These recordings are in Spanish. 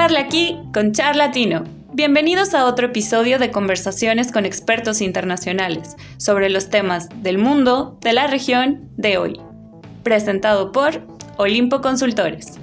Charla aquí con Charlatino. Bienvenidos a otro episodio de conversaciones con expertos internacionales sobre los temas del mundo, de la región, de hoy. Presentado por Olimpo Consultores.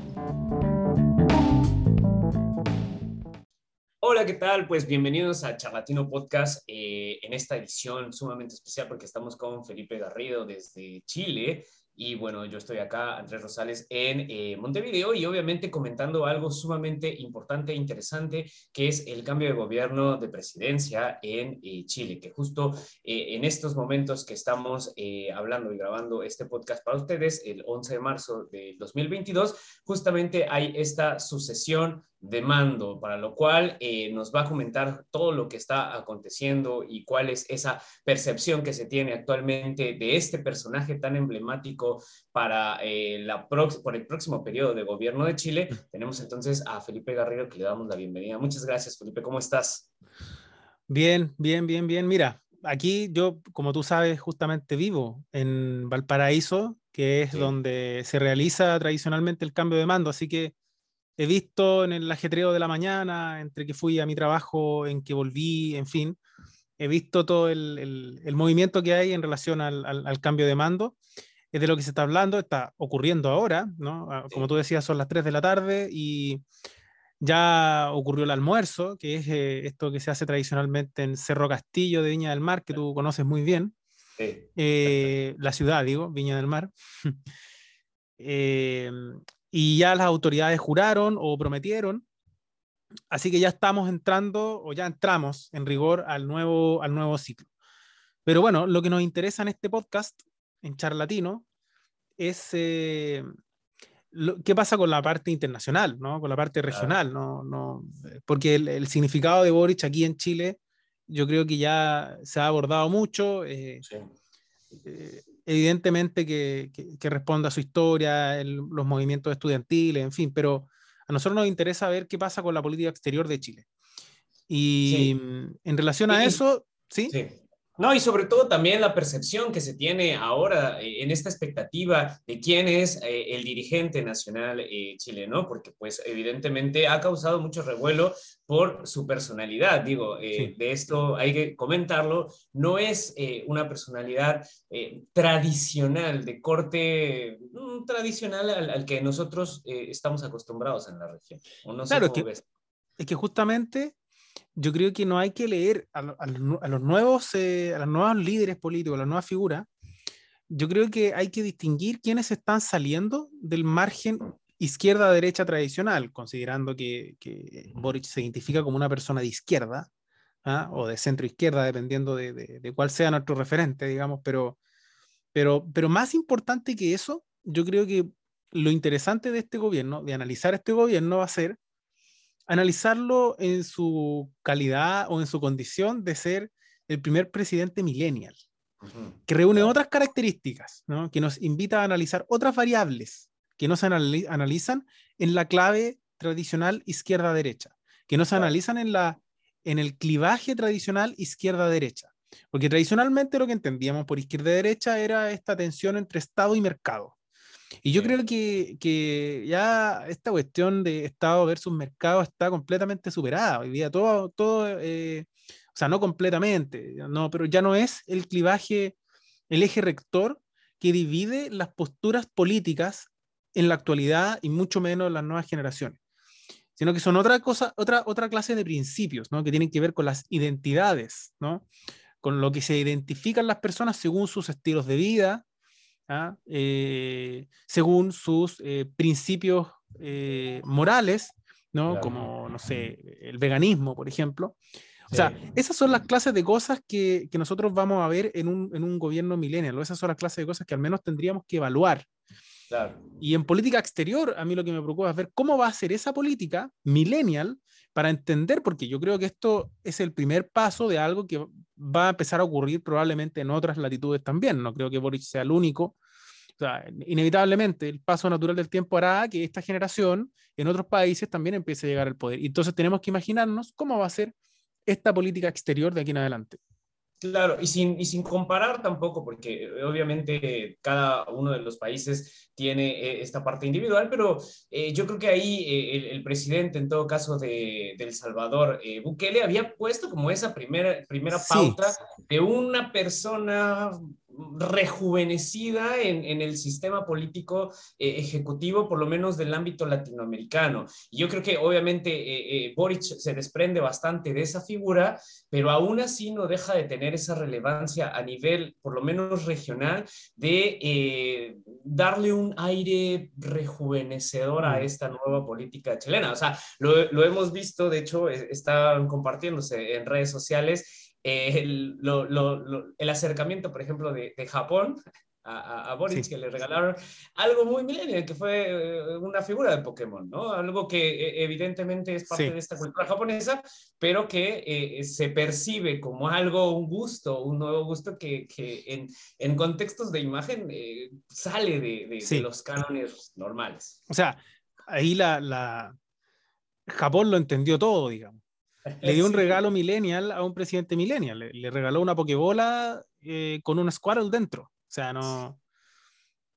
Hola, ¿qué tal? Pues bienvenidos a Charlatino Podcast eh, en esta edición sumamente especial porque estamos con Felipe Garrido desde Chile y bueno, yo estoy acá, Andrés Rosales, en eh, Montevideo y obviamente comentando algo sumamente importante e interesante, que es el cambio de gobierno de presidencia en eh, Chile, que justo eh, en estos momentos que estamos hablando y grabando este podcast para ustedes, el 11 de marzo de 2022, justamente hay esta sucesión de mando, para lo cual eh, nos va a comentar todo lo que está aconteciendo y cuál es esa percepción que se tiene actualmente de este personaje tan emblemático para eh, la por el próximo periodo de gobierno de Chile. Tenemos entonces a Felipe Garrido que le damos la bienvenida. Muchas gracias, Felipe. ¿Cómo estás? Bien, bien, bien, bien. Mira, aquí yo, como tú sabes, justamente vivo en Valparaíso, que es donde se realiza tradicionalmente el cambio de mando, así que he visto en el ajetreo de la mañana, entre que fui a mi trabajo, en que volví, en fin, he visto todo el, el, movimiento que hay en relación al, al, cambio de mando. Es de lo que se está hablando, está ocurriendo ahora, ¿no? Ah, como tú decías, son las 3 de la tarde y ya ocurrió el almuerzo, que es eh, esto que se hace tradicionalmente en Cerro Castillo de Viña del Mar, que tú conoces muy bien. Eh, la ciudad, digo, Viña del Mar. eh, y ya las autoridades juraron o prometieron. Así que ya estamos entrando o ya entramos en rigor al nuevo, al nuevo ciclo. Pero bueno, lo que nos interesa en este podcast, en Charlatino, es eh, qué pasa con la parte internacional, ¿no? con la parte regional. ¿no? No, porque el, significado de Boric aquí en Chile, yo creo que ya se ha abordado mucho. Eh, sí. Eh, evidentemente que, que, responda a su historia, los movimientos estudiantiles, en fin, pero a nosotros nos interesa ver qué pasa con la política exterior de Chile. Y en relación a eso, ¿sí? sí. No, y sobre todo también la percepción que se tiene ahora eh, en esta expectativa de quién es eh, el dirigente nacional eh, chileno, porque pues evidentemente ha causado mucho revuelo por su personalidad. Digo, de esto hay que comentarlo, no es una personalidad tradicional, de corte mm, tradicional al, que nosotros estamos acostumbrados en la región. claro, es que justamente yo creo que no hay que leer a, los nuevos, eh, a los nuevos líderes políticos, a las nuevas figuras. Yo creo que hay que distinguir quiénes están saliendo del margen izquierda-derecha tradicional, considerando que, que, Boric se identifica como una persona de izquierda ¿ah? o de centro-izquierda, dependiendo de, de, de, cuál sea nuestro referente, digamos, pero, pero, pero más importante que eso, yo creo que lo interesante de este gobierno, de analizar este gobierno, va a ser analizarlo en su calidad o en su condición de ser el primer presidente millennial, que reúne otras características, ¿no? que nos invita a analizar otras variables que no se analizan en la clave tradicional izquierda-derecha, que no se analizan en, la, en el clivaje tradicional izquierda-derecha. Porque tradicionalmente lo que entendíamos por izquierda-derecha era esta tensión entre Estado y mercado. Y yo creo que, que, ya esta cuestión de Estado versus mercado está completamente superada. Hoy día todo, todo eh, o sea, no completamente, no, pero ya no es el clivaje, el eje rector que divide las posturas políticas en la actualidad y mucho menos en las nuevas generaciones, sino que son otra cosa, otra, otra clase de principios, ¿no? Que tienen que ver con las identidades, ¿no? Con lo que se identifican las personas según sus estilos de vida, ¿ah? Eh, según sus eh, principios eh, morales, ¿no? Como, no sé, el veganismo, por ejemplo. O sea, esas son las clases de cosas que, que nosotros vamos a ver en un, en un gobierno millennial, esas son las clases de cosas que al menos tendríamos que evaluar. Y en política exterior, a mí lo que me preocupa es ver cómo va a ser esa política millennial para entender, porque yo creo que esto es el primer paso de algo que va a empezar a ocurrir probablemente en otras latitudes también. No creo que Boric sea el único. O sea, inevitablemente el paso natural del tiempo hará que esta generación en otros países también empiece a llegar al poder. Y entonces tenemos que imaginarnos cómo va a ser esta política exterior de aquí en adelante. Claro, y sin, y sin comparar tampoco, porque eh, obviamente cada uno de los países tiene eh, esta parte individual, pero eh, yo creo que ahí el, presidente, en todo caso, de, El Salvador, Bukele, había puesto como esa primera, primera pauta de una persona rejuvenecida en, el sistema político eh, ejecutivo, por lo menos del ámbito latinoamericano. Y yo creo que obviamente eh, eh, Boric se desprende bastante de esa figura, pero aún así no deja de tener esa relevancia a nivel, por lo menos regional, de darle un aire rejuvenecedor a mm. esta nueva política chilena. O sea, lo, lo hemos visto, de hecho, están compartiéndose en redes sociales el, el, acercamiento, por ejemplo, de, de Japón a, a, Boris, que le regalaron algo muy millennial, que fue eh, una figura de Pokémon, ¿no? Algo que eh, evidentemente es parte de esta cultura japonesa, pero que eh, se percibe como algo, un gusto, un nuevo gusto que, que en, en, contextos de imagen sale de, de, los cánones normales. O sea, ahí la, la... Japón lo entendió todo, digamos. Le dio un regalo millennial a un presidente millennial. Le, regaló una pokebola eh, con un Squirrel dentro. O sea, no.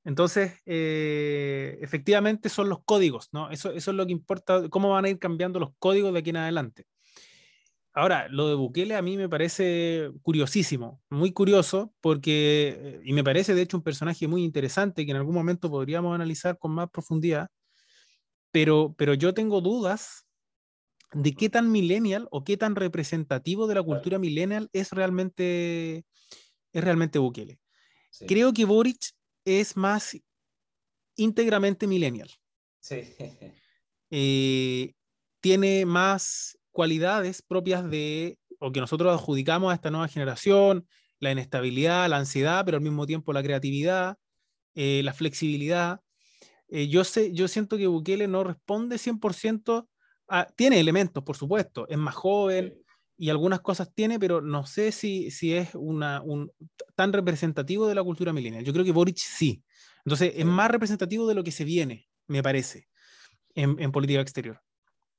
Entonces, eh, efectivamente son los códigos, ¿no? Eso, eso es lo que importa, cómo van a ir cambiando los códigos de aquí en adelante. Ahora, lo de Bukele a mí me parece curiosísimo, muy curioso, porque, y me parece de hecho un personaje muy interesante que en algún momento podríamos analizar con más profundidad, pero, pero yo tengo dudas de qué tan millennial o qué tan representativo de la cultura millennial es realmente, es realmente Bukele. Creo que Boric es más íntegramente millennial. Sí. Eh, tiene más cualidades propias de, o que nosotros adjudicamos a esta nueva generación, la inestabilidad, la ansiedad, pero al mismo tiempo la creatividad, eh, la flexibilidad. Eh, yo, sé, yo siento que Bukele no responde 100% Ah, tiene elementos, por supuesto, es más joven y algunas cosas tiene, pero no sé si, si es una, un, tan representativo de la cultura milenial. Yo creo que Boric sí. Entonces, es más representativo de lo que se viene, me parece, en, política exterior.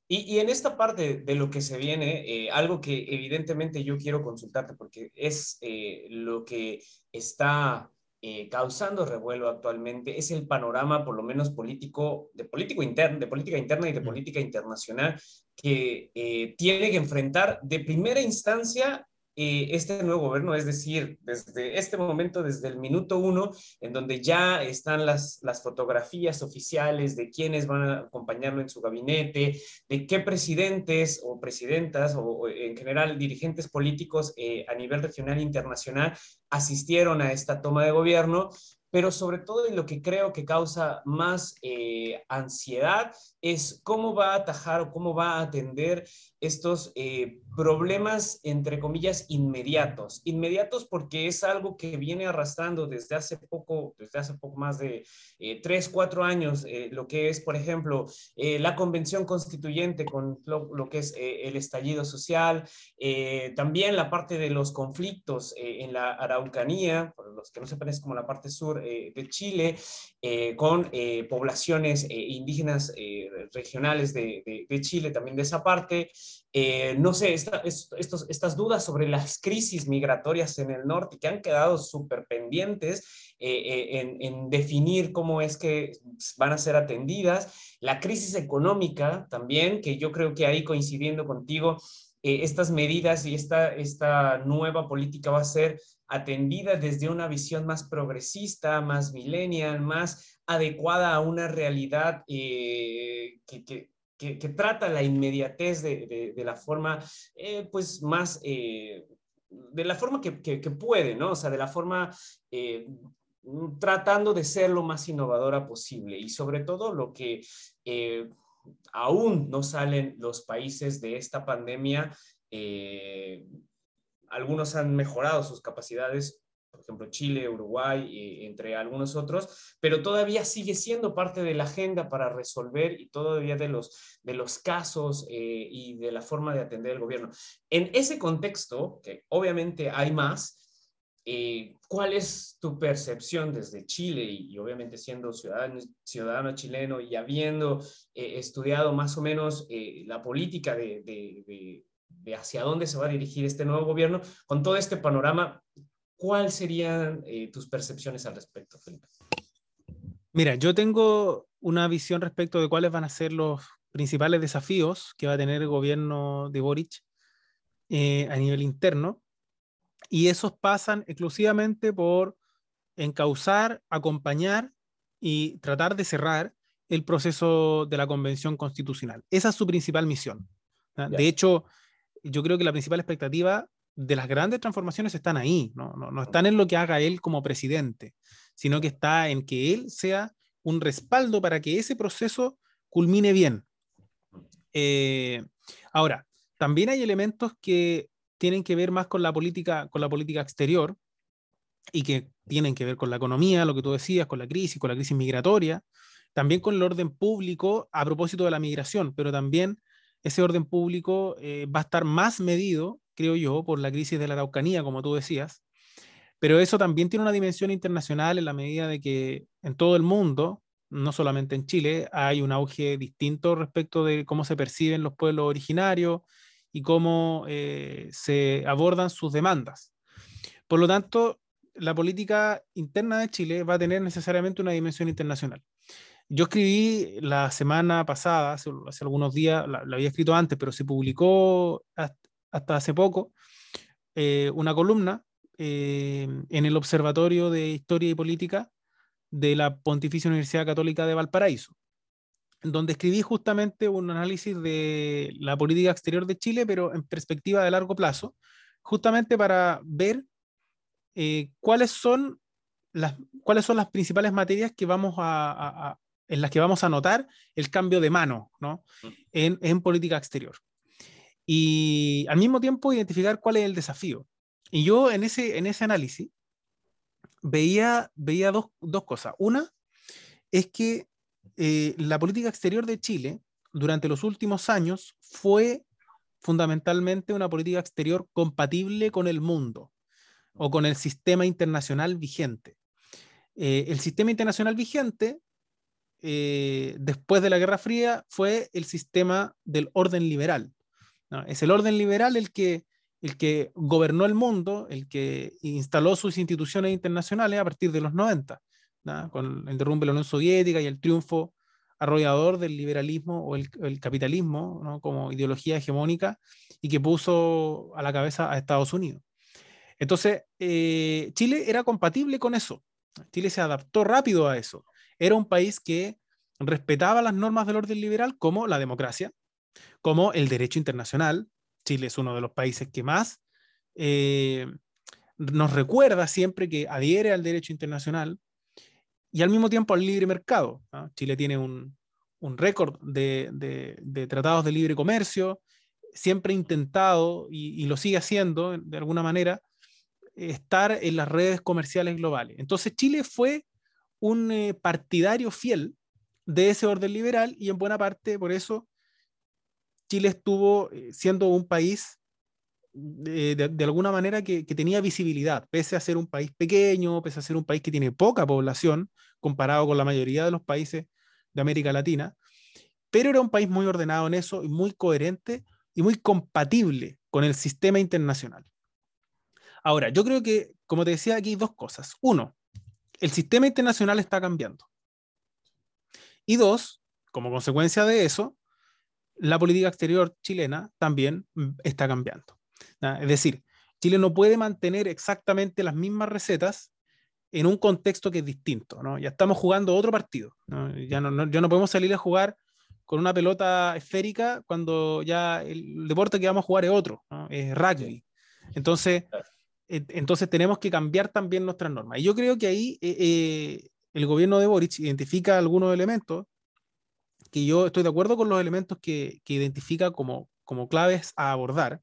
Y, y, en esta parte de lo que se viene, eh, algo que evidentemente yo quiero consultarte porque es eh, lo que está eh, causando revuelo actualmente es el panorama, por lo menos político, de, político interno, de política interna y de política internacional, que eh, tiene que enfrentar de primera instancia eh, este nuevo gobierno, es decir, desde este momento, desde el minuto uno, en donde ya están las, fotografías oficiales de quiénes van a acompañarlo en su gabinete, de qué presidentes o presidentas o, en general dirigentes políticos eh, a nivel regional e internacional asistieron a esta toma de gobierno, pero sobre todo y lo que creo que causa más eh, ansiedad es cómo va a atajar o cómo va a atender estos eh, problemas, entre comillas, inmediatos. Inmediatos porque es algo que viene arrastrando desde hace poco, desde hace poco más de eh, tres, cuatro años, eh, lo que es, por ejemplo, la convención constituyente con lo, que es el estallido social, también la parte de los conflictos en la Araucanía, por los que no sepan es como la parte sur de Chile, con poblaciones indígenas regionales de, de, Chile, también de esa parte. Eh, no sé, estos, estas dudas sobre las crisis migratorias en el norte que han quedado súper pendientes eh, eh, en, en, definir cómo es que van a ser atendidas. La crisis económica también, que yo creo que ahí coincidiendo contigo, estas medidas y esta, esta nueva política va a ser atendida desde una visión más progresista, más millennial, más adecuada a una realidad que, que, que, trata la inmediatez de, la forma, eh, pues, más, eh, de la forma que, que, puede, ¿no? O sea, de la forma eh, tratando de ser lo más innovadora posible y sobre todo lo que aún no salen los países de esta pandemia. algunos han mejorado sus capacidades por ejemplo, Chile, Uruguay, eh, entre algunos otros, pero todavía sigue siendo parte de la agenda para resolver y todavía de los, de los casos eh, y de la forma de atender el gobierno. En ese contexto, que obviamente hay más, eh, ¿cuál es tu percepción desde Chile y, obviamente siendo ciudadano, ciudadano chileno y habiendo estudiado más o menos la política de, de hacia dónde se va a dirigir este nuevo gobierno. Con todo este panorama, ¿cuáles serían eh, tus percepciones al respecto, Felipe? Mira, yo tengo una visión respecto de cuáles van a ser los principales desafíos que va a tener el gobierno de Boric eh, a nivel interno. Y esos pasan exclusivamente por encauzar, acompañar y tratar de cerrar el proceso de la convención constitucional. Esa es su principal misión. De hecho, yo creo que la principal expectativa de las grandes transformaciones están ahí, ¿no? No, están en lo que haga él como presidente, sino que está en que él sea un respaldo para que ese proceso culmine bien. Eh, ahora, también hay elementos que tienen que ver más con la política, con la política exterior y que tienen que ver con la economía, lo que tú decías, con la crisis, con la crisis migratoria, también con el orden público a propósito de la migración, pero también ese orden público eh, va a estar más medido, creo yo, por la crisis de la Araucanía, como tú decías, pero eso también tiene una dimensión internacional en la medida de que en todo el mundo, no solamente en Chile, hay un auge distinto respecto de cómo se perciben los pueblos originarios y cómo eh, se abordan sus demandas. Por lo tanto, la política interna de Chile va a tener necesariamente una dimensión internacional. Yo escribí la semana pasada, hace, algunos días, la, había escrito antes, pero se publicó hasta, hace poco, eh, una columna eh, en el Observatorio de Historia y Política de la Pontificia Universidad Católica de Valparaíso, donde escribí justamente un análisis de la política exterior de Chile, pero en perspectiva de largo plazo, justamente para ver eh, cuáles son las, cuáles son las principales materias que vamos a, en las que vamos a notar el cambio de mano ¿no? Mm. en, en, política exterior. Y al mismo tiempo identificar cuál es el desafío. Y yo en ese, en ese análisis veía, veía dos, dos cosas. Una es que eh, la política exterior de Chile durante los últimos años fue fundamentalmente una política exterior compatible con el mundo o con el sistema internacional vigente. Eh, el sistema internacional vigente eh, después de la Guerra Fría fue el sistema del orden liberal. Es el orden liberal el que, el que gobernó el mundo, el que instaló sus instituciones internacionales a partir de los 90, con el derrumbe de la Unión Soviética y el triunfo arrollador del liberalismo o el, capitalismo como ideología hegemónica y que puso a la cabeza a Estados Unidos. Entonces, eh, Chile era compatible con eso. Chile se adaptó rápido a eso era un país que respetaba las normas del orden liberal como la democracia, como el derecho internacional. Chile es uno de los países que más eh, nos recuerda siempre que adhiere al derecho internacional y al mismo tiempo al libre mercado. Chile tiene un, récord de, tratados de libre comercio, siempre intentado y, y, lo sigue haciendo de alguna manera, estar en las redes comerciales globales. Entonces Chile fue un eh, partidario fiel de ese orden liberal y en buena parte por eso Chile estuvo eh, siendo un país de, alguna manera que, tenía visibilidad, pese a ser un país pequeño, pese a ser un país que tiene poca población comparado con la mayoría de los países de América Latina, pero era un país muy ordenado en eso y muy coherente y muy compatible con el sistema internacional. Ahora, yo creo que, como te decía aquí, dos cosas. Uno, el sistema internacional está cambiando. Y dos, como consecuencia de eso, la política exterior chilena también mm, está cambiando. Es decir, Chile no puede mantener exactamente las mismas recetas en un contexto que es distinto. Ya estamos jugando otro partido. Ya, no, no podemos salir a jugar con una pelota esférica cuando ya el deporte que vamos a jugar es otro, es rugby. Entonces, entonces tenemos que cambiar también nuestras normas. Y yo creo que ahí eh, eh, el gobierno de Boric identifica algunos elementos que yo estoy de acuerdo con los elementos que, que identifica como, como claves a abordar,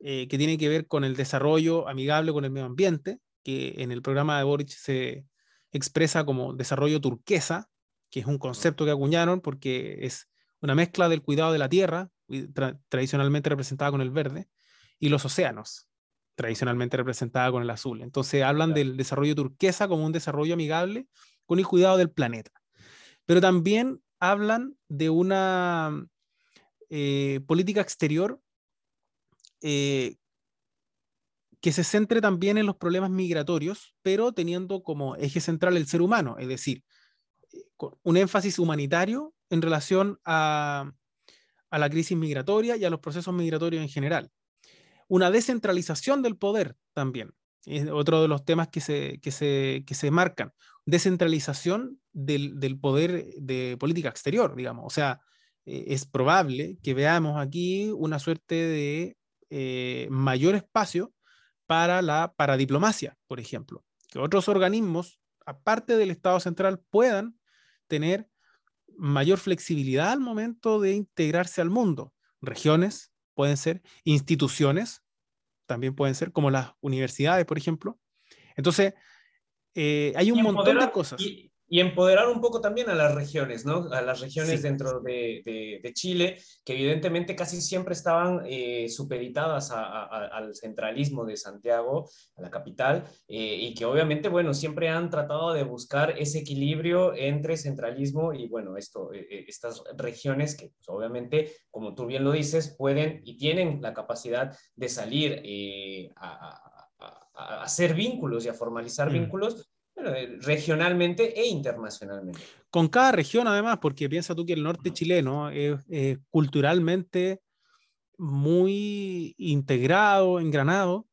eh, que tienen que ver con el desarrollo amigable con el medio ambiente, que en el programa de Boric se expresa como desarrollo turquesa, que es un concepto que acuñaron porque es una mezcla del cuidado de la tierra, tradicionalmente representada con el verde, y los océanos, tradicionalmente representada con el azul. Entonces hablan del desarrollo turquesa como un desarrollo amigable con el cuidado del planeta. Pero también hablan de una eh, política exterior eh, que se centre también en los problemas migratorios, pero teniendo como eje central el ser humano, es decir, un énfasis humanitario en relación a, a la crisis migratoria y a los procesos migratorios en general. Una descentralización del poder también, es otro de los temas que se, que se, que se marcan. Descentralización del, del, poder de política exterior, digamos. O sea, eh, es probable que veamos aquí una suerte de eh, mayor espacio para la para diplomacia, por ejemplo. Que otros organismos, aparte del Estado central, puedan tener mayor flexibilidad al momento de integrarse al mundo. Regiones pueden ser, instituciones también pueden ser, como las universidades, por ejemplo. Entonces, eh, hay un montón de cosas y empoderar un poco también a las regiones, ¿no? A las regiones dentro de, de, Chile, que evidentemente casi siempre estaban eh, supeditadas al centralismo de Santiago, a la capital, eh, y que obviamente, bueno, siempre han tratado de buscar ese equilibrio entre centralismo y, bueno, esto, eh, estas regiones que pues, obviamente, como tú bien lo dices, pueden y tienen la capacidad de salir a, hacer vínculos y a formalizar mm. vínculos eh, regionalmente e internacionalmente. Con cada región, además, porque piensa tú que el norte chileno es culturalmente muy integrado, engranado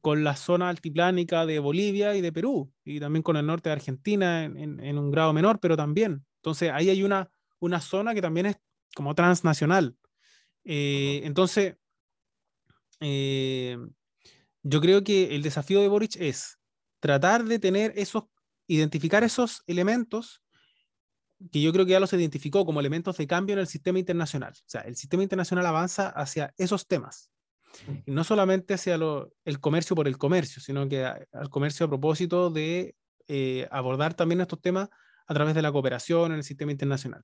con la zona altiplánica de Bolivia y de Perú, y también con el norte de Argentina en, un grado menor, pero también. Entonces, ahí hay una, una zona que también es como transnacional. Eh, entonces, eh, yo creo que el desafío de Boric es tratar de tener esos, identificar esos elementos que yo creo que ya los identificó como elementos de cambio en el sistema internacional. O sea, el sistema internacional avanza hacia esos temas. No solamente hacia el comercio por el comercio, sino que al comercio a propósito de eh, abordar también estos temas a través de la cooperación en el sistema internacional.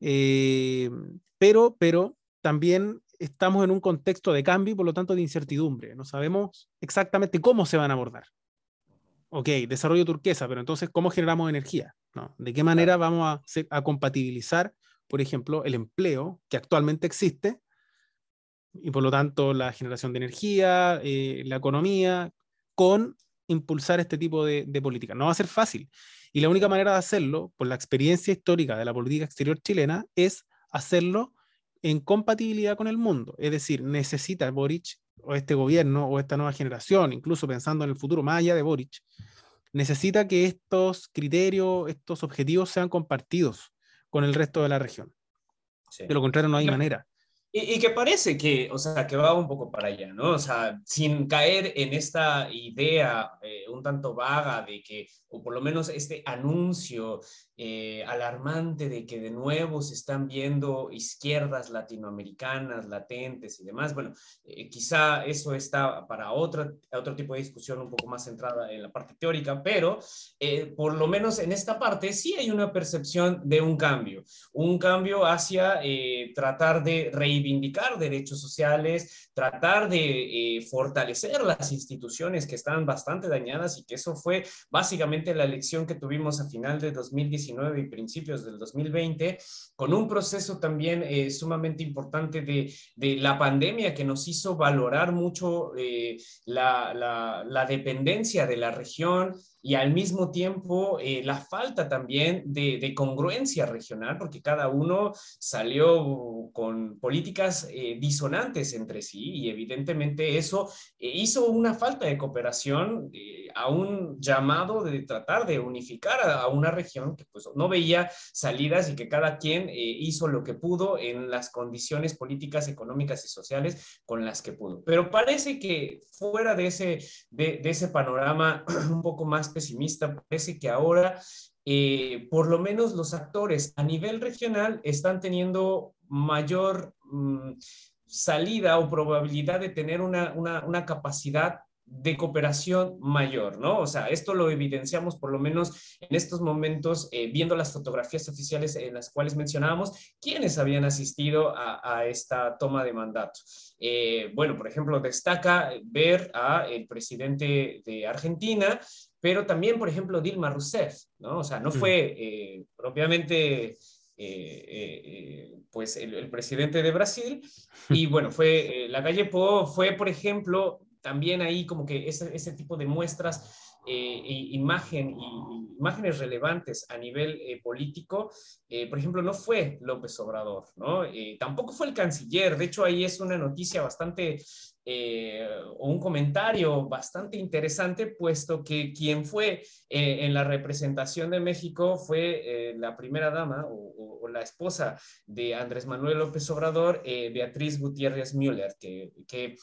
Eh, pero, pero también estamos en un contexto de cambio y por lo tanto de incertidumbre. No sabemos exactamente cómo se van a abordar. Ok, desarrollo turquesa, pero entonces, ¿cómo generamos energía? ¿No? ¿De qué manera vamos a, a compatibilizar, por ejemplo, el empleo que actualmente existe y por lo tanto la generación de energía, eh, la economía, con impulsar este tipo de, de política? No va a ser fácil. Y la única manera de hacerlo, por la experiencia histórica de la política exterior chilena, es hacerlo en compatibilidad con el mundo. Es decir, necesita Boric o este gobierno o esta nueva generación, incluso pensando en el futuro más allá de Boric, necesita que estos criterios, estos objetivos sean compartidos con el resto de la región. De lo contrario, no hay manera. Y, que parece que, o sea, que va un poco para allá, ¿no? O sea, sin caer en esta idea eh, un tanto vaga de que, o por lo menos este anuncio eh, alarmante de que de nuevo se están viendo izquierdas latinoamericanas latentes y demás. Bueno, eh, quizá eso está para otra, otro tipo de discusión un poco más centrada en la parte teórica, pero por lo menos en esta parte sí hay una percepción de un cambio, un cambio hacia tratar de reír reivindicar derechos sociales, tratar de eh, fortalecer las instituciones que están bastante dañadas y que eso fue básicamente la elección que tuvimos a final de 2019 y principios del 2020, con un proceso también eh, sumamente importante de, de, la pandemia que nos hizo valorar mucho eh, la, la dependencia de la región, y al mismo tiempo eh, la falta también de, congruencia regional, porque cada uno salió con políticas eh, disonantes entre sí y evidentemente eso eh, hizo una falta de cooperación a un llamado de tratar de unificar a, una región que pues no veía salidas y que cada quien hizo lo que pudo en las condiciones políticas, económicas y sociales con las que pudo. Pero parece que fuera de ese, de ese panorama un poco más pesimista, parece que ahora eh, por lo menos los actores a nivel regional están teniendo mayor mm, salida o probabilidad de tener una, una, capacidad de cooperación mayor, ¿no? O sea, esto lo evidenciamos por lo menos en estos momentos, eh, viendo las fotografías oficiales en las cuales mencionábamos quienes habían asistido a, esta toma de mandato. Eh, bueno, por ejemplo, destaca ver a el presidente de Argentina, pero también, por ejemplo, Dilma Rousseff, ¿no? O sea, no fue eh, propiamente pues el, presidente de Brasil. Y bueno, fue, la calle Po fue, por ejemplo, también ahí como que ese, ese tipo de muestras eh, imagen imágenes relevantes a nivel eh, político, eh, por ejemplo, no fue López Obrador, ¿no? tampoco fue el canciller, de hecho ahí es una noticia bastante, o un comentario bastante interesante, puesto que quien fue en la representación de México fue la primera dama o, la esposa de Andrés Manuel López Obrador, Beatriz Gutiérrez Müller, que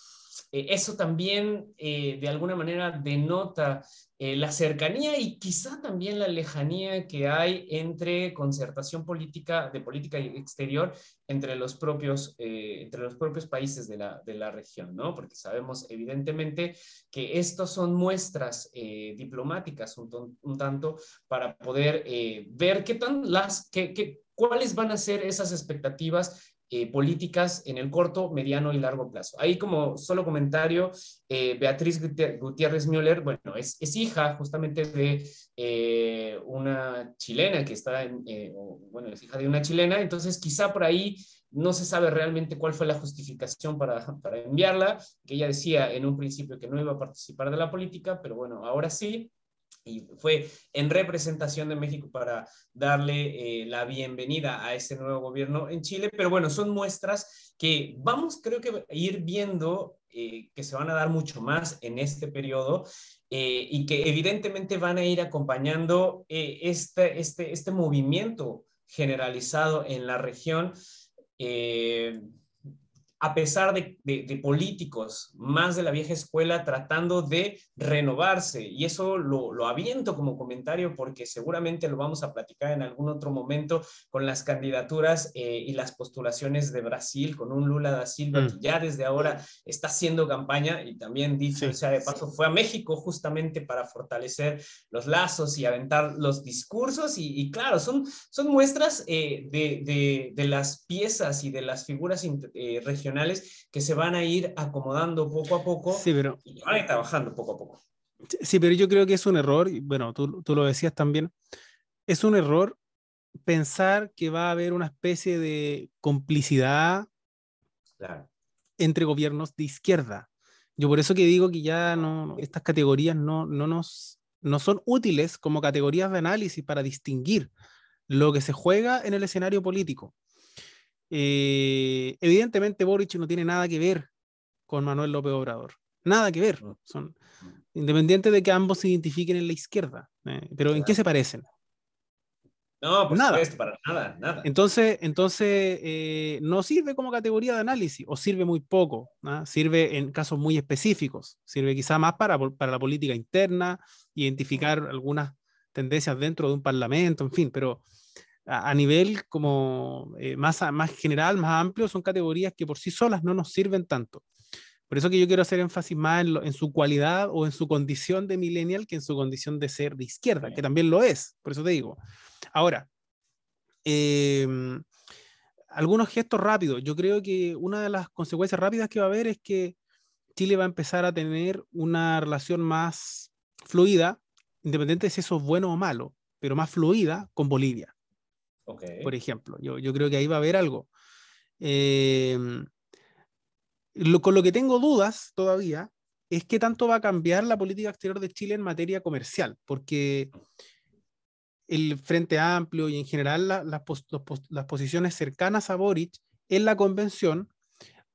eso también de alguna manera denota eh, la cercanía y quizá también la lejanía que hay entre concertación política, de política exterior, entre los propios, eh, entre los propios países de la, de la, región, ¿no? Porque sabemos evidentemente que estos son muestras eh, diplomáticas un, un, tanto para poder ver qué tan las, qué, cuáles van a ser esas expectativas eh, políticas en el corto, mediano y largo plazo. Ahí como solo comentario, eh, Beatriz Gutiérrez Müller, bueno, es, hija justamente de eh, una chilena que está en, bueno, es hija de una chilena, entonces quizá por ahí no se sabe realmente cuál fue la justificación para, para enviarla, que ella decía en un principio que no iba a participar de la política, pero bueno, ahora sí, y fue en representación de México para darle eh, la bienvenida a este nuevo gobierno en Chile. Pero bueno, son muestras que vamos, creo que, ir viendo eh, que se van a dar mucho más en este periodo eh, y que evidentemente van a ir acompañando este, este, este movimiento generalizado en la región a pesar de, políticos más de la vieja escuela tratando de renovarse. Y eso lo, aviento como comentario porque seguramente lo vamos a platicar en algún otro momento con las candidaturas eh, y las postulaciones de Brasil, con un Lula da Silva mm. que ya desde ahora está haciendo campaña y también dicho sea de paso, fue a México justamente para fortalecer los lazos y aventar los discursos. Y, claro, son, son muestras eh, de, de, las piezas y de las figuras eh, regionales que se van a ir acomodando poco a poco sí, pero, y van a ir trabajando poco a poco. Sí, pero yo creo que es un error, y bueno, tú, tú lo decías también, es un error pensar que va a haber una especie de complicidad entre gobiernos de izquierda. Yo por eso que digo que ya no, estas categorías no, no, nos, no son útiles como categorías de análisis para distinguir lo que se juega en el escenario político. Eh, evidentemente Boric no tiene nada que ver con Manuel López Obrador. Nada que ver. Son independientes de que ambos se identifiquen en la izquierda. Eh, pero ¿en qué se parecen? No, pues nada. para nada, nada. Entonces, entonces eh, no sirve como categoría de análisis, o sirve muy poco, sirve en casos muy específicos, sirve quizá más para, para la política interna, identificar algunas tendencias dentro de un parlamento, en fin, pero a, nivel como eh, más, más general, más amplio, son categorías que por sí solas no nos sirven tanto. Por eso que yo quiero hacer énfasis más en, su cualidad o en su condición de millennial que en su condición de ser de izquierda, que también lo es, por eso te digo. Ahora, em, algunos gestos rápidos. Yo creo que una de las consecuencias rápidas que va a haber es que Chile va a empezar a tener una relación más fluida, independiente de si eso es bueno o malo, pero más fluida con Bolivia. Por ejemplo, yo, creo que ahí va a haber algo. Em, con lo que tengo dudas todavía es qué tanto va a cambiar la política exterior de Chile en materia comercial, porque el Frente Amplio y en general las posiciones cercanas a Boric en la convención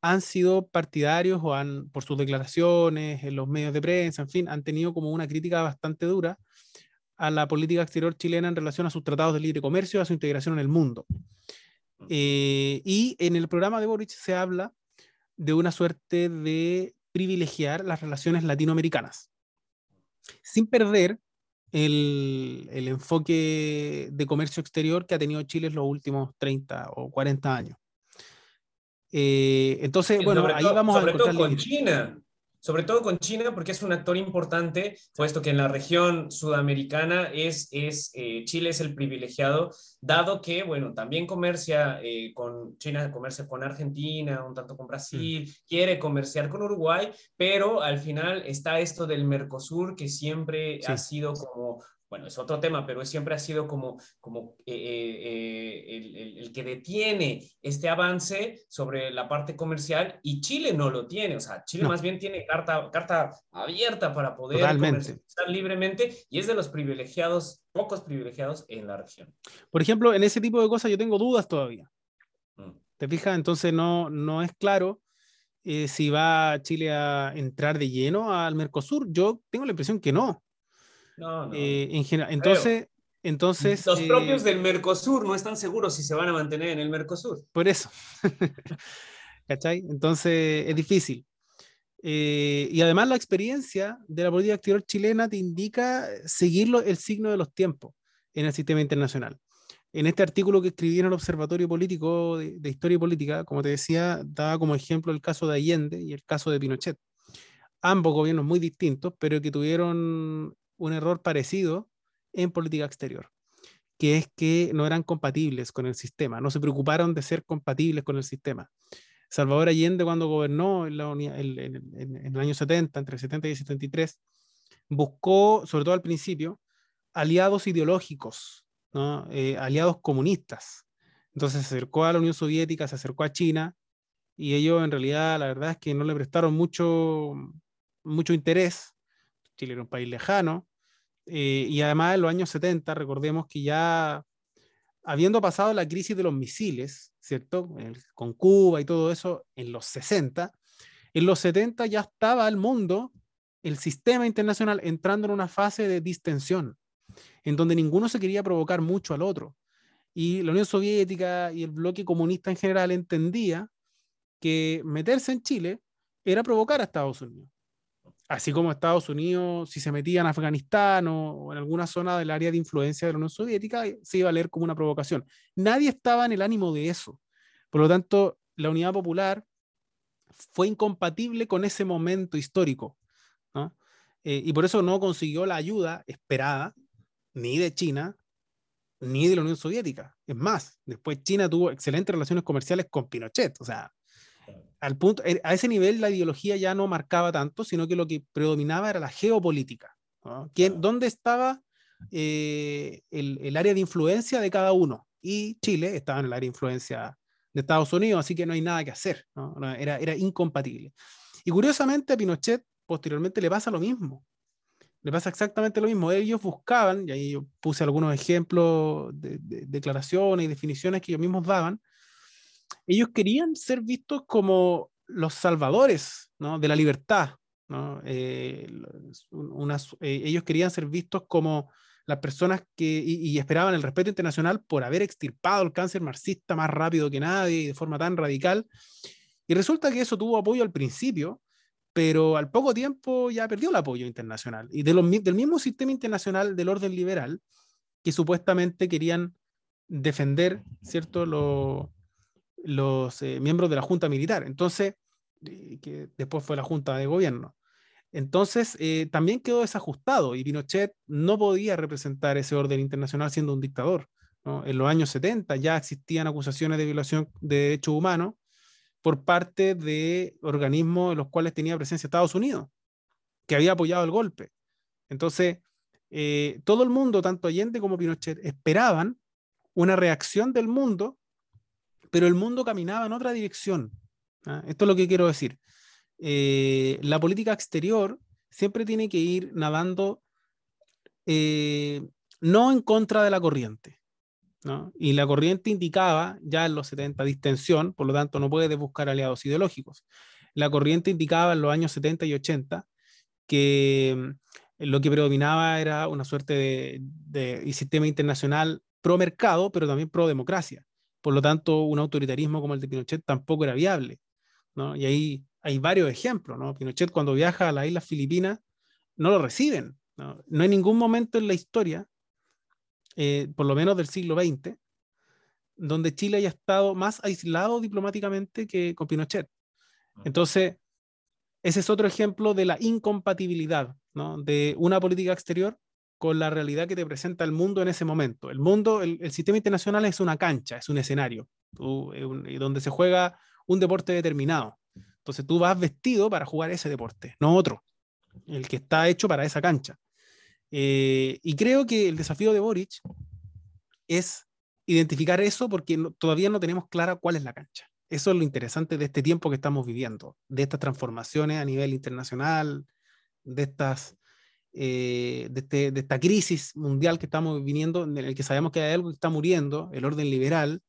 han sido partidarios o han, por sus declaraciones, en los medios de prensa, en fin, han tenido como una crítica bastante dura a la política exterior chilena en relación a sus tratados de libre comercio a su integración en el mundo. Eh, y en el programa de Boric se habla de una suerte de privilegiar las relaciones latinoamericanas, sin perder el, el, enfoque de comercio exterior que ha tenido Chile en los últimos 30 o 40 años. Eh, entonces, bueno, ahí vamos a todo con China sobre todo con China, porque es un actor importante, puesto que en la región sudamericana es, es eh, Chile es el privilegiado, dado que, bueno, también comercia eh, con China, comercia con Argentina, un tanto con Brasil, mm. quiere comerciar con Uruguay, pero al final está esto del Mercosur, que siempre ha sido como bueno, es otro tema, pero siempre ha sido como, como eh, eh, el, el, que detiene este avance sobre la parte comercial y Chile no lo tiene, o sea, Chile más bien tiene carta, carta abierta para poder comercializar libremente y es de los privilegiados, pocos privilegiados en la región. Por ejemplo, en ese tipo de cosas yo tengo dudas todavía. Mm. ¿Te fijas? Entonces no, no es claro eh, si va Chile a entrar de lleno al Mercosur. Yo tengo la impresión que no. No, no. Eh, en general, entonces, entonces... Los propios eh, del Mercosur no están seguros si se van a mantener en el Mercosur. Por eso. ¿Cachai? Entonces es difícil. Eh, y además la experiencia de la política exterior chilena te indica seguir el signo de los tiempos en el sistema internacional. En este artículo que escribí en el Observatorio Político de, de Historia y Política, como te decía, daba como ejemplo el caso de Allende y el caso de Pinochet. Ambos gobiernos muy distintos, pero que tuvieron un error parecido en política exterior, que es que no eran compatibles con el sistema, no se preocuparon de ser compatibles con el sistema. Salvador Allende cuando gobernó en, la en, el año 70, entre 70 y 73, buscó, sobre todo al principio, aliados ideológicos. Eh, aliados comunistas. Entonces se acercó a la Unión Soviética, se acercó a China, y ellos en realidad la verdad es que no le prestaron mucho, mucho interés. Chile era un país lejano, eh, y además en los años 70, recordemos que ya habiendo pasado la crisis de los misiles, ¿cierto? con Cuba y todo eso en los 60, en los 70 ya estaba el mundo, el sistema internacional entrando en una fase de distensión, en donde ninguno se quería provocar mucho al otro. Y la Unión Soviética y el bloque comunista en general entendía que meterse en Chile era provocar a Estados Unidos así como Estados Unidos, si se metía en Afganistán o, en alguna zona del área de influencia de la Unión Soviética, se iba a leer como una provocación. Nadie estaba en el ánimo de eso. Por lo tanto, la unidad popular fue incompatible con ese momento histórico. Eh, y por eso no consiguió la ayuda esperada ni de China ni de la Unión Soviética. Es más, después China tuvo excelentes relaciones comerciales con Pinochet. O sea, al punto, eh, a ese nivel la ideología ya no marcaba tanto, sino que lo que predominaba era la geopolítica. ¿Quién, ¿Dónde estaba eh, el, el, área de influencia de cada uno? Y Chile estaba en el área de influencia de Estados Unidos, así que no hay nada que hacer. ¿no? Era, era incompatible. Y curiosamente a Pinochet posteriormente le pasa lo mismo. Le pasa exactamente lo mismo. Ellos buscaban, y ahí yo puse algunos ejemplos de, de declaraciones y definiciones que ellos mismos daban, ellos querían ser vistos como los salvadores ¿no? de la libertad. ¿no? Eh, eh, ellos querían ser vistos como las personas que, y, esperaban el respeto internacional por haber extirpado el cáncer marxista más rápido que nadie y de forma tan radical. Y resulta que eso tuvo apoyo al principio, pero al poco tiempo ya perdió el apoyo internacional. Y de los, del mismo sistema internacional del orden liberal, que supuestamente querían defender, ¿cierto?, lo, los eh, miembros de la Junta Militar, entonces, que después fue la Junta de Gobierno. Entonces, eh, también quedó desajustado y Pinochet no podía representar ese orden internacional siendo un dictador. En los años 70 ya existían acusaciones de violación de derechos humanos por parte de organismos en los cuales tenía presencia Estados Unidos, que había apoyado el golpe. Entonces, eh, todo el mundo, tanto Allende como Pinochet, esperaban una reacción del mundo pero el mundo caminaba en otra dirección. ¿ah? Esto es lo que quiero decir. Eh, la política exterior siempre tiene que ir nadando eh, no en contra de la corriente. Y la corriente indicaba ya en los 70 distensión, por lo tanto no puedes buscar aliados ideológicos. La corriente indicaba en los años 70 y 80 que mm, lo que predominaba era una suerte de, de sistema internacional pro mercado, pero también pro democracia. Por lo tanto, un autoritarismo como el de Pinochet tampoco era viable. ¿no? Y ahí hay varios ejemplos. ¿no? Pinochet cuando viaja a las Islas Filipinas no lo reciben. No, no hay ningún momento en la historia, eh, por lo menos del siglo XX, donde Chile haya estado más aislado diplomáticamente que con Pinochet. Entonces, ese es otro ejemplo de la incompatibilidad ¿no? de una política exterior con la realidad que te presenta el mundo en ese momento. El mundo, el, sistema internacional es una cancha, es un escenario, donde se juega un deporte determinado. Entonces tú vas vestido para jugar ese deporte, no otro, el que está hecho para esa cancha. Eh, y creo que el desafío de Boric es identificar eso porque todavía no tenemos clara cuál es la cancha. Eso es lo interesante de este tiempo que estamos viviendo, de estas transformaciones a nivel internacional, de, estas, eh, de, este, de, esta crisis mundial que estamos viviendo, en el que sabemos que hay algo que está muriendo, el orden liberal,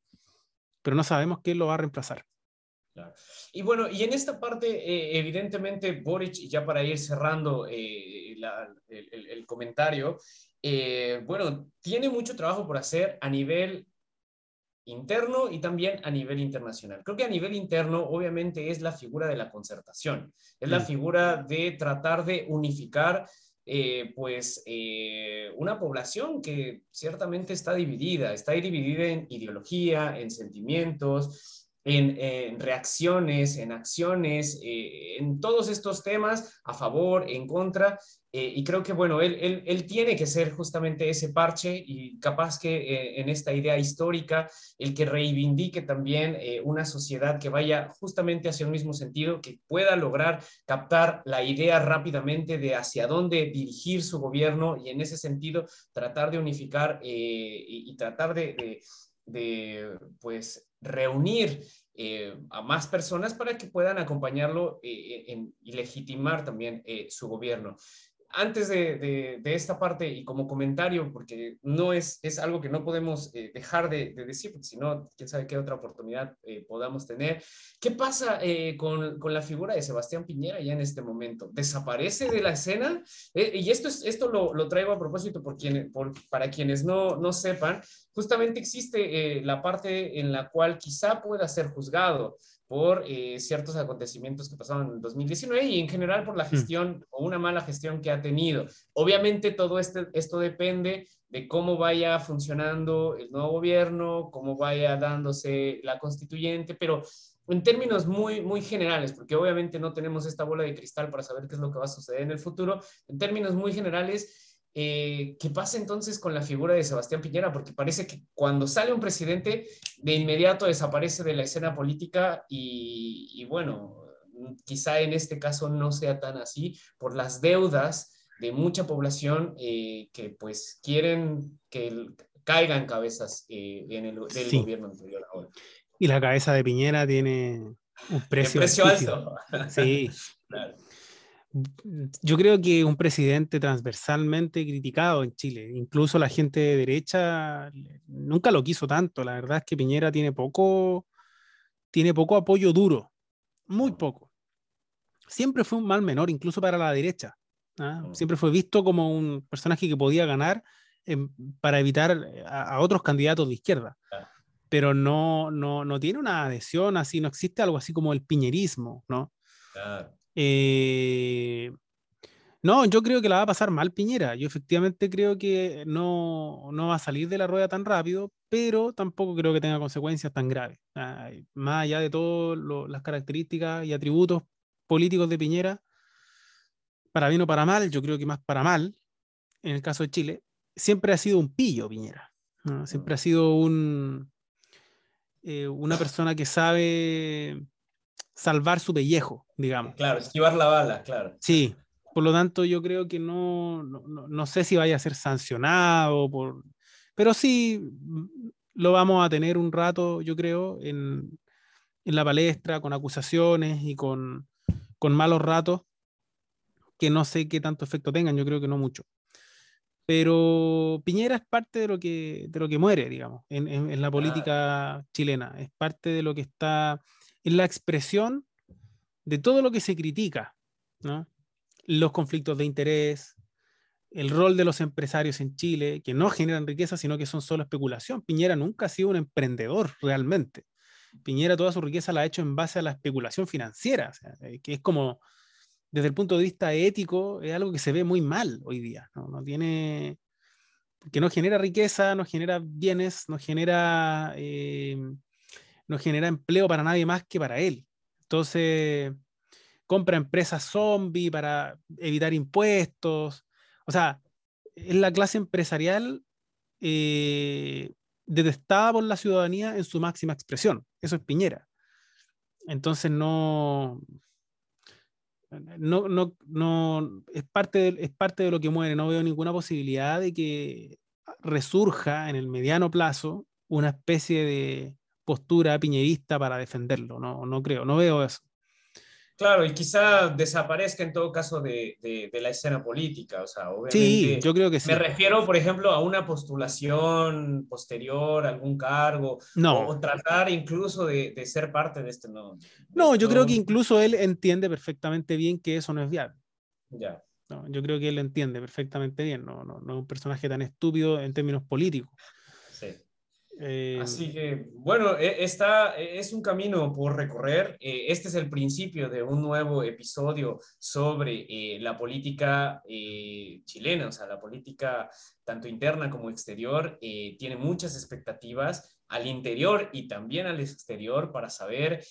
pero no sabemos qué lo va a reemplazar. Y bueno, y en esta parte, eh, evidentemente, Boric, ya para ir cerrando eh, el, comentario, bueno, tiene mucho trabajo por hacer a nivel interno y también a nivel internacional. Creo que a nivel interno, obviamente, es la figura de la concertación, es la mm. figura de tratar de unificar pues una población que ciertamente está dividida, está dividida en ideología, en sentimientos, en, reacciones, en acciones, eh, en todos estos temas, a favor, en contra. Eh, y creo que, bueno, él, él, tiene que ser justamente ese parche y capaz que eh, en esta idea histórica, el que reivindique también una sociedad que vaya justamente hacia el mismo sentido, que pueda lograr captar la idea rápidamente de hacia dónde dirigir su gobierno y en ese sentido tratar de unificar y, tratar de, de pues reunir eh, a más personas para que puedan acompañarlo eh, en, y legitimar también eh, su gobierno antes de, esta parte y como comentario, porque no es, es algo que no podemos eh, dejar de, decir, porque si no, quién sabe qué otra oportunidad eh, podamos tener. ¿Qué pasa eh, con, con, la figura de Sebastián Piñera ya en este momento? ¿Desaparece de la escena? y esto, es, esto lo, lo, traigo a propósito por quien, por, para quienes no, no sepan. Justamente existe la parte en la cual quizá pueda ser juzgado por eh, ciertos acontecimientos que pasaron en el 2019 y en general por la mm. gestión o una mala gestión que ha tenido. Obviamente todo este, esto depende de cómo vaya funcionando el nuevo gobierno, cómo vaya dándose la constituyente, pero en términos muy, muy generales, porque obviamente no tenemos esta bola de cristal para saber qué es lo que va a suceder en el futuro, en términos muy generales, eh, ¿qué pasa entonces con la figura de Sebastián Piñera? Porque parece que cuando sale un presidente, de inmediato desaparece de la escena política y, bueno, quizá en este caso no sea tan así por las deudas de mucha población eh, que pues quieren que caigan cabezas eh, en el del gobierno anterior ahora. Y la cabeza de Piñera tiene un precio, precio alto. Sí. claro yo creo que un presidente transversalmente criticado en Chile, incluso la gente de derecha nunca lo quiso tanto. La verdad es que Piñera tiene poco, tiene poco apoyo duro, muy poco. Siempre fue un mal menor, incluso para la derecha. ¿ah? Siempre fue visto como un personaje que podía ganar para evitar a, otros candidatos de izquierda. Pero no, no, no tiene una adhesión así, no existe algo así como el piñerismo, ¿no? Eh, no, yo creo que la va a pasar mal Piñera. Yo efectivamente creo que no, no va a salir de la rueda tan rápido, pero tampoco creo que tenga consecuencias tan graves. más allá de todas las características y atributos políticos de Piñera, para bien o para mal, yo creo que más para mal, en el caso de Chile, siempre ha sido un pillo Piñera. Siempre ha sido un, eh, una persona que sabe salvar su pellejo, digamos. Claro, esquivar la bala, claro. Sí, por lo tanto yo creo que no, no, no sé si vaya a ser sancionado, por, pero sí lo vamos a tener un rato, yo creo, en, en la palestra, con acusaciones y con, con malos ratos, que no sé qué tanto efecto tengan, yo creo que no mucho. Pero Piñera es parte de lo que, de lo que muere, digamos, en, en la política chilena. Es parte de lo que está es la expresión de todo lo que se critica, los conflictos de interés, el rol de los empresarios en Chile, que no generan riqueza, sino que son solo especulación. Piñera nunca ha sido un emprendedor realmente. Piñera toda su riqueza la ha hecho en base a la especulación financiera, eh, que es como, desde el punto de vista ético, es algo que se ve muy mal hoy día. No, no tiene, que no genera riqueza, no genera bienes, no genera eh, no genera empleo para nadie más que para él. Entonces, compra empresas zombie para evitar impuestos. O sea, es la clase empresarial eh, detestada por la ciudadanía en su máxima expresión. Eso es Piñera. Entonces, no. No, no, es parte, es parte de lo que muere. No veo ninguna posibilidad de que resurja en el mediano plazo una especie de postura piñerista para defenderlo. No, no creo, no veo eso. Claro, y quizá desaparezca en todo caso de, de, la escena política, o sea, obviamente. Sí, yo creo que sí. Me refiero, por ejemplo, a una postulación posterior, algún cargo, no. o, tratar incluso de, de, ser parte de este no. No, yo creo que incluso él entiende perfectamente bien que eso no es viable. Ya. No, yo creo que él entiende perfectamente bien, no, no, no es un personaje tan estúpido en términos políticos. Sí. Eh, Así que, bueno, e, esta e, es un camino por recorrer. Eh, este es el principio de un nuevo episodio sobre eh, la política chilena, o sea, la política tanto interna como exterior. tiene muchas expectativas al interior y también al exterior para saber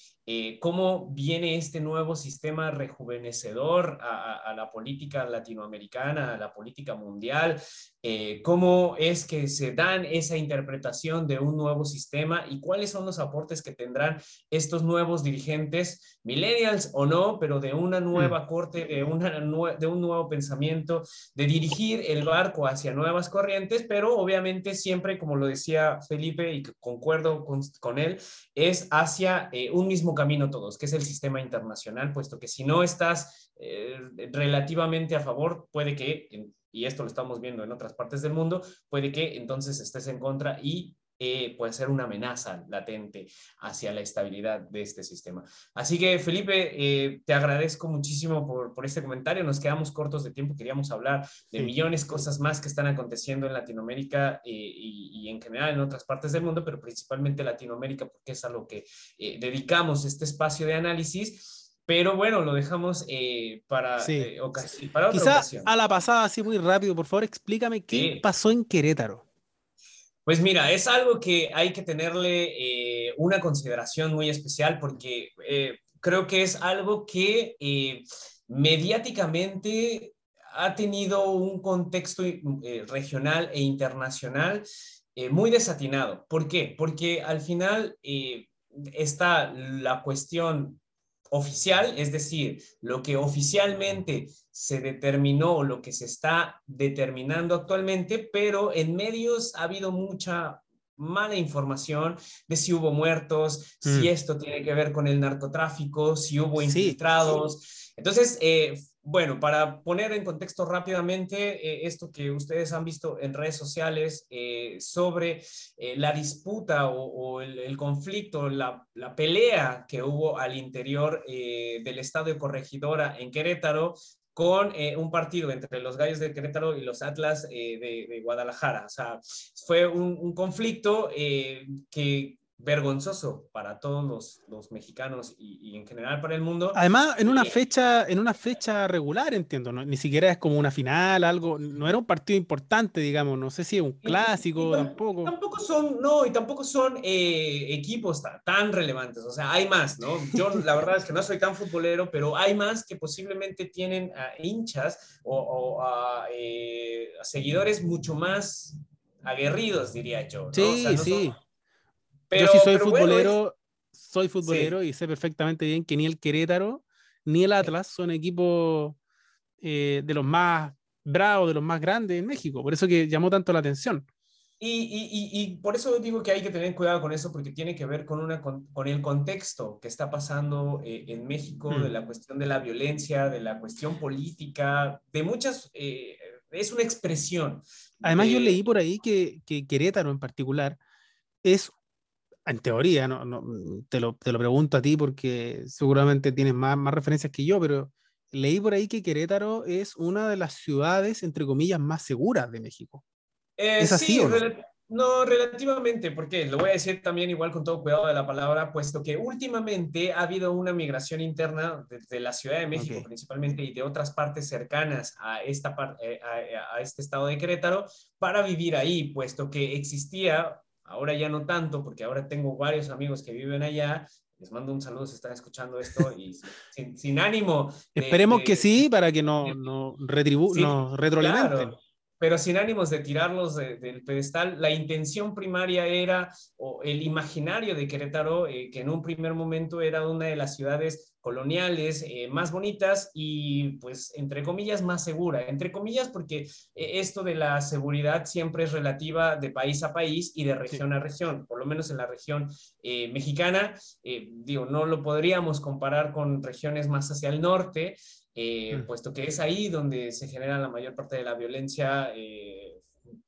cómo viene este nuevo sistema rejuvenecedor a, la política latinoamericana, a la política mundial, eh, cómo es que se dan esa interpretación de un nuevo sistema y cuáles son los aportes que tendrán estos nuevos dirigentes, millennials o no, pero de una nueva mm. corte, de, una, de un nuevo pensamiento, de dirigir el barco hacia nuevas corrientes, pero obviamente siempre, como lo decía Felipe y concuerdo con, él, es hacia eh, un mismo camino todos, que es el sistema internacional, puesto que si no estás eh, relativamente a favor, puede que, y esto lo estamos viendo en otras partes del mundo, puede que entonces estés en contra y eh, puede ser una amenaza latente hacia la estabilidad de este sistema. Así que, Felipe, eh, te agradezco muchísimo por, por, este comentario. Nos quedamos cortos de tiempo. Queríamos hablar de millones de cosas más que están aconteciendo en Latinoamérica eh, y, y, en general en otras partes del mundo, pero principalmente Latinoamérica, porque es a lo que dedicamos este espacio de análisis. Pero bueno, lo dejamos para, sí. para otra Quizá ocasión. a la pasada, así muy rápido, por favor, explícame qué pasó en Querétaro. Pues mira, es algo que hay que tenerle eh, una consideración muy especial porque eh, creo que es algo que eh, mediáticamente ha tenido un contexto regional e internacional muy desatinado. ¿Por qué? Porque al final está la cuestión oficial, es decir, lo que oficialmente se determinó, lo que se está determinando actualmente, pero en medios ha habido mucha mala información de si hubo muertos, si mm. esto tiene que ver con el narcotráfico, si hubo infiltrados. Entonces, eh, bueno, para poner en contexto rápidamente eh, esto que ustedes han visto en redes sociales eh, sobre eh, la disputa o, el, conflicto, la, pelea que hubo al interior del estado de Corregidora en Querétaro con un partido entre los Gallos de Querétaro y los Atlas de, Guadalajara. O sea, fue un conflicto que vergonzoso para todos los, mexicanos y, en general para el mundo. Además, en una fecha, en una fecha regular, entiendo, ni siquiera es como una final, algo, no era un partido importante, digamos, no sé si es un clásico, tampoco. Tampoco son, no, y tampoco son eh, equipos tan, relevantes, o sea, hay más, ¿no? Yo la verdad es que no soy tan futbolero, pero hay más que posiblemente tienen hinchas o, eh, a, seguidores mucho más aguerridos, diría yo. Sí, sí yo sí soy futbolero, soy futbolero y sé perfectamente bien que ni el Querétaro ni el Atlas son equipos eh, de los más bravos, de los más grandes en México. Por eso que llamó tanto la atención. Y, por eso digo que hay que tener cuidado con eso, porque tiene que ver con, una, con, el contexto que está pasando eh, en México, de mm. la cuestión de la violencia, de la cuestión política, de muchas... Eh, es una expresión. Además, yo leí por ahí que, que Querétaro en particular es en teoría, no, no te, lo, te, lo, pregunto a ti porque seguramente tienes más, más referencias que yo, pero leí por ahí que Querétaro es una de las ciudades, entre comillas, más seguras de México. Eh, ¿Es así o no? no? relativamente, porque lo voy a decir también igual con todo cuidado de la palabra, puesto que últimamente ha habido una migración interna de, la Ciudad de México principalmente y de otras partes cercanas a, esta, eh, a, a este estado de Querétaro para vivir ahí, puesto que existía Ahora ya no tanto, porque ahora tengo varios amigos que viven allá. Les mando un saludo si están escuchando esto y sin, ánimo. Esperemos que sí, para que no, no, retribu no retroalimenten. Pero sin ánimos de tirarlos del pedestal. La intención primaria era, o el imaginario de Querétaro, eh, que en un primer momento era una de las ciudades coloniales eh, más bonitas y pues entre comillas más segura, entre comillas porque eh, esto de la seguridad siempre es relativa de país a país y de región a región, por lo menos en la región mexicana, digo, no lo podríamos comparar con regiones más hacia el norte, mm. puesto que es ahí donde se genera la mayor parte de la violencia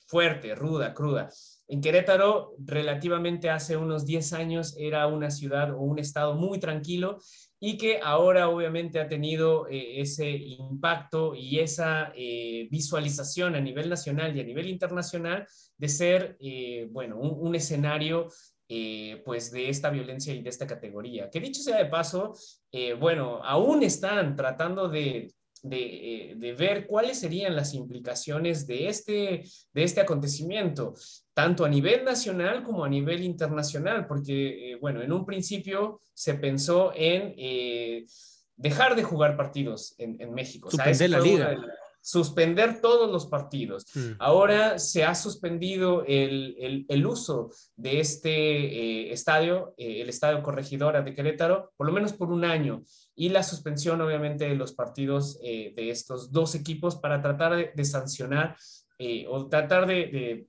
fuerte, ruda, cruda. En Querétaro, relativamente hace unos 10 años, era una ciudad o un estado muy tranquilo y que ahora obviamente ha tenido eh, ese impacto y esa eh, visualización a nivel nacional y a nivel internacional de ser, eh, bueno, un, escenario pues de esta violencia y de esta categoría. Que dicho sea de paso, bueno, aún están tratando de de, de, ver cuáles serían las implicaciones de este, de este acontecimiento tanto a nivel nacional como a nivel internacional, porque, eh, bueno, en un principio se pensó en eh, dejar de jugar partidos en, México. Suspender la liga. Suspender todos los partidos. Hmm. Ahora se ha suspendido el, el, uso de este eh, estadio, el Estadio Corregidora de Querétaro, por lo menos por un año, y la suspensión, obviamente, de los partidos de estos dos equipos para tratar de, sancionar o tratar de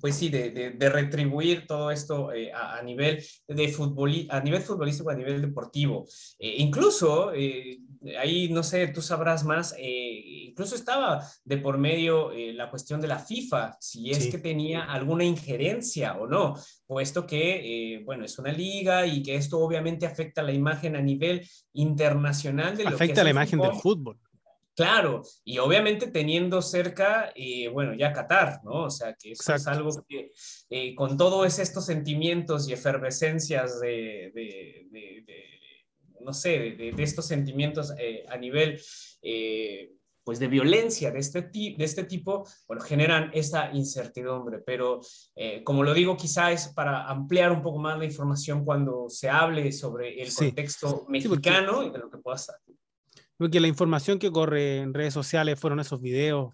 pues sí, de, retribuir todo esto eh, a, nivel de fútbol, a nivel futbolístico, a nivel deportivo. Eh, incluso, eh, ahí no sé, tú sabrás más, incluso estaba de por medio la cuestión de la FIFA, si es que tenía alguna injerencia o no, puesto que, bueno, es una liga y que esto obviamente afecta la imagen a nivel internacional. De afecta la imagen del fútbol. Claro, y obviamente teniendo cerca, eh, bueno, ya Qatar, ¿no? O sea, que eso es algo que eh, con todos estos sentimientos y efervescencias de, no sé, de, estos sentimientos eh, a nivel, pues, de violencia de este, de este tipo, bueno, generan esa incertidumbre. Pero, como lo digo, quizá es para ampliar un poco más la información cuando se hable sobre el contexto mexicano y de lo que pueda ser. Porque la información que corre en redes sociales fueron esos videos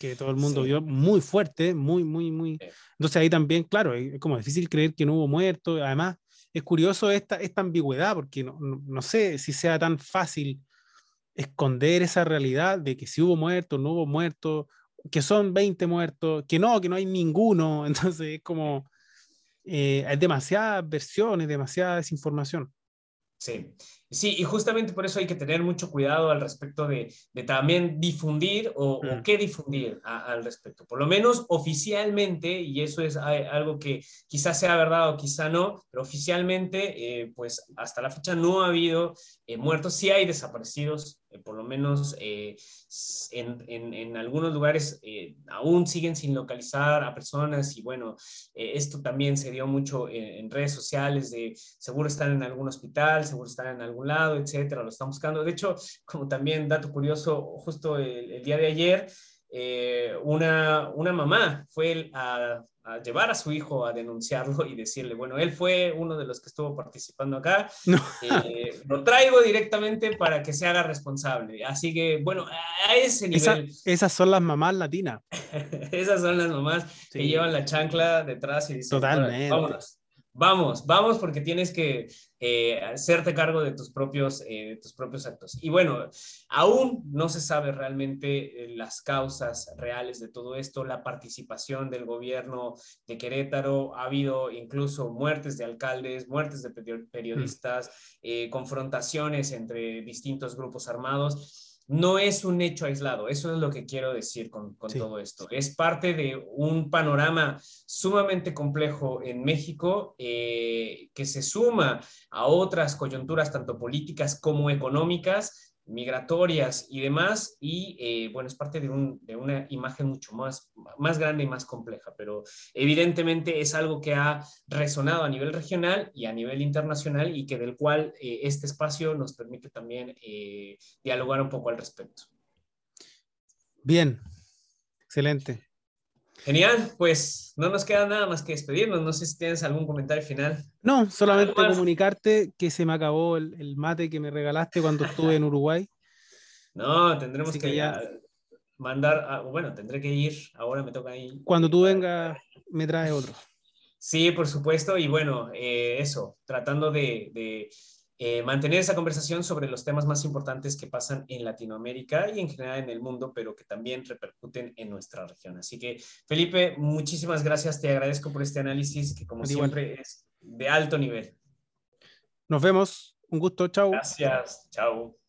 que todo el mundo vio muy fuerte, muy, muy, muy. Entonces ahí también, claro, es como difícil creer que no hubo muertos. Además, es curioso esta, esta ambigüedad, porque no, no, sé si sea tan fácil esconder esa realidad de que si hubo muertos, no hubo muertos, que son 20 muertos, que no, que no hay ninguno. Entonces es como, eh, hay demasiadas versiones, demasiada desinformación. Sí, sí, y justamente por eso hay que tener mucho cuidado al respecto de, también difundir o, mm. qué difundir al respecto. Por lo menos oficialmente, y eso es algo que quizás sea verdad o quizá no, pero oficialmente, eh, pues hasta la fecha no ha habido eh, muertos, sí hay desaparecidos, eh, por lo menos en, en, en, algunos lugares aún siguen sin localizar a personas y bueno, esto también se dio mucho en, redes sociales de seguro están en algún hospital, seguro están en algún lado, etcétera, lo están buscando. De hecho, como también dato curioso, justo el, día de ayer, eh, una, una mamá fue a, llevar a su hijo a denunciarlo y decirle, bueno, él fue uno de los que estuvo participando acá, eh, lo traigo directamente para que se haga responsable. Así que, bueno, a ese nivel... esas son las mamás latinas. esas son las mamás que llevan la chancla detrás y dicen, Totalmente. vámonos. Vamos, vamos porque tienes que eh, hacerte cargo de tus, propios, eh, tus propios actos. Y bueno, aún no se sabe realmente eh, las causas reales de todo esto, la participación del gobierno de Querétaro, ha habido incluso muertes de alcaldes, muertes de periodistas, confrontaciones entre distintos grupos armados no es un hecho aislado, eso es lo que quiero decir con, todo esto. Es parte de un panorama sumamente complejo en México eh, que se suma a otras coyunturas, tanto políticas como económicas, migratorias y demás, y eh, bueno, es parte de, una imagen mucho más, más grande y más compleja, pero evidentemente es algo que ha resonado a nivel regional y a nivel internacional y que del cual eh, este espacio nos permite también eh, dialogar un poco al respecto. Bien, excelente. Genial, pues no nos queda nada más que despedirnos. No sé si tienes algún comentario final. No, solamente comunicarte que se me acabó el, mate que me regalaste cuando estuve en Uruguay. No, tendremos que, ya... mandar, bueno, tendré que ir, ahora me toca ir. Cuando tú vengas, me traes otro. Sí, por supuesto, y bueno, eh, eso, tratando de, eh, mantener esa conversación sobre los temas más importantes que pasan en Latinoamérica y en general en el mundo, pero que también repercuten en nuestra región. Así que, Felipe, muchísimas gracias, te agradezco por este análisis que como siempre es de alto nivel. Nos vemos, un gusto, chao. Gracias, chao.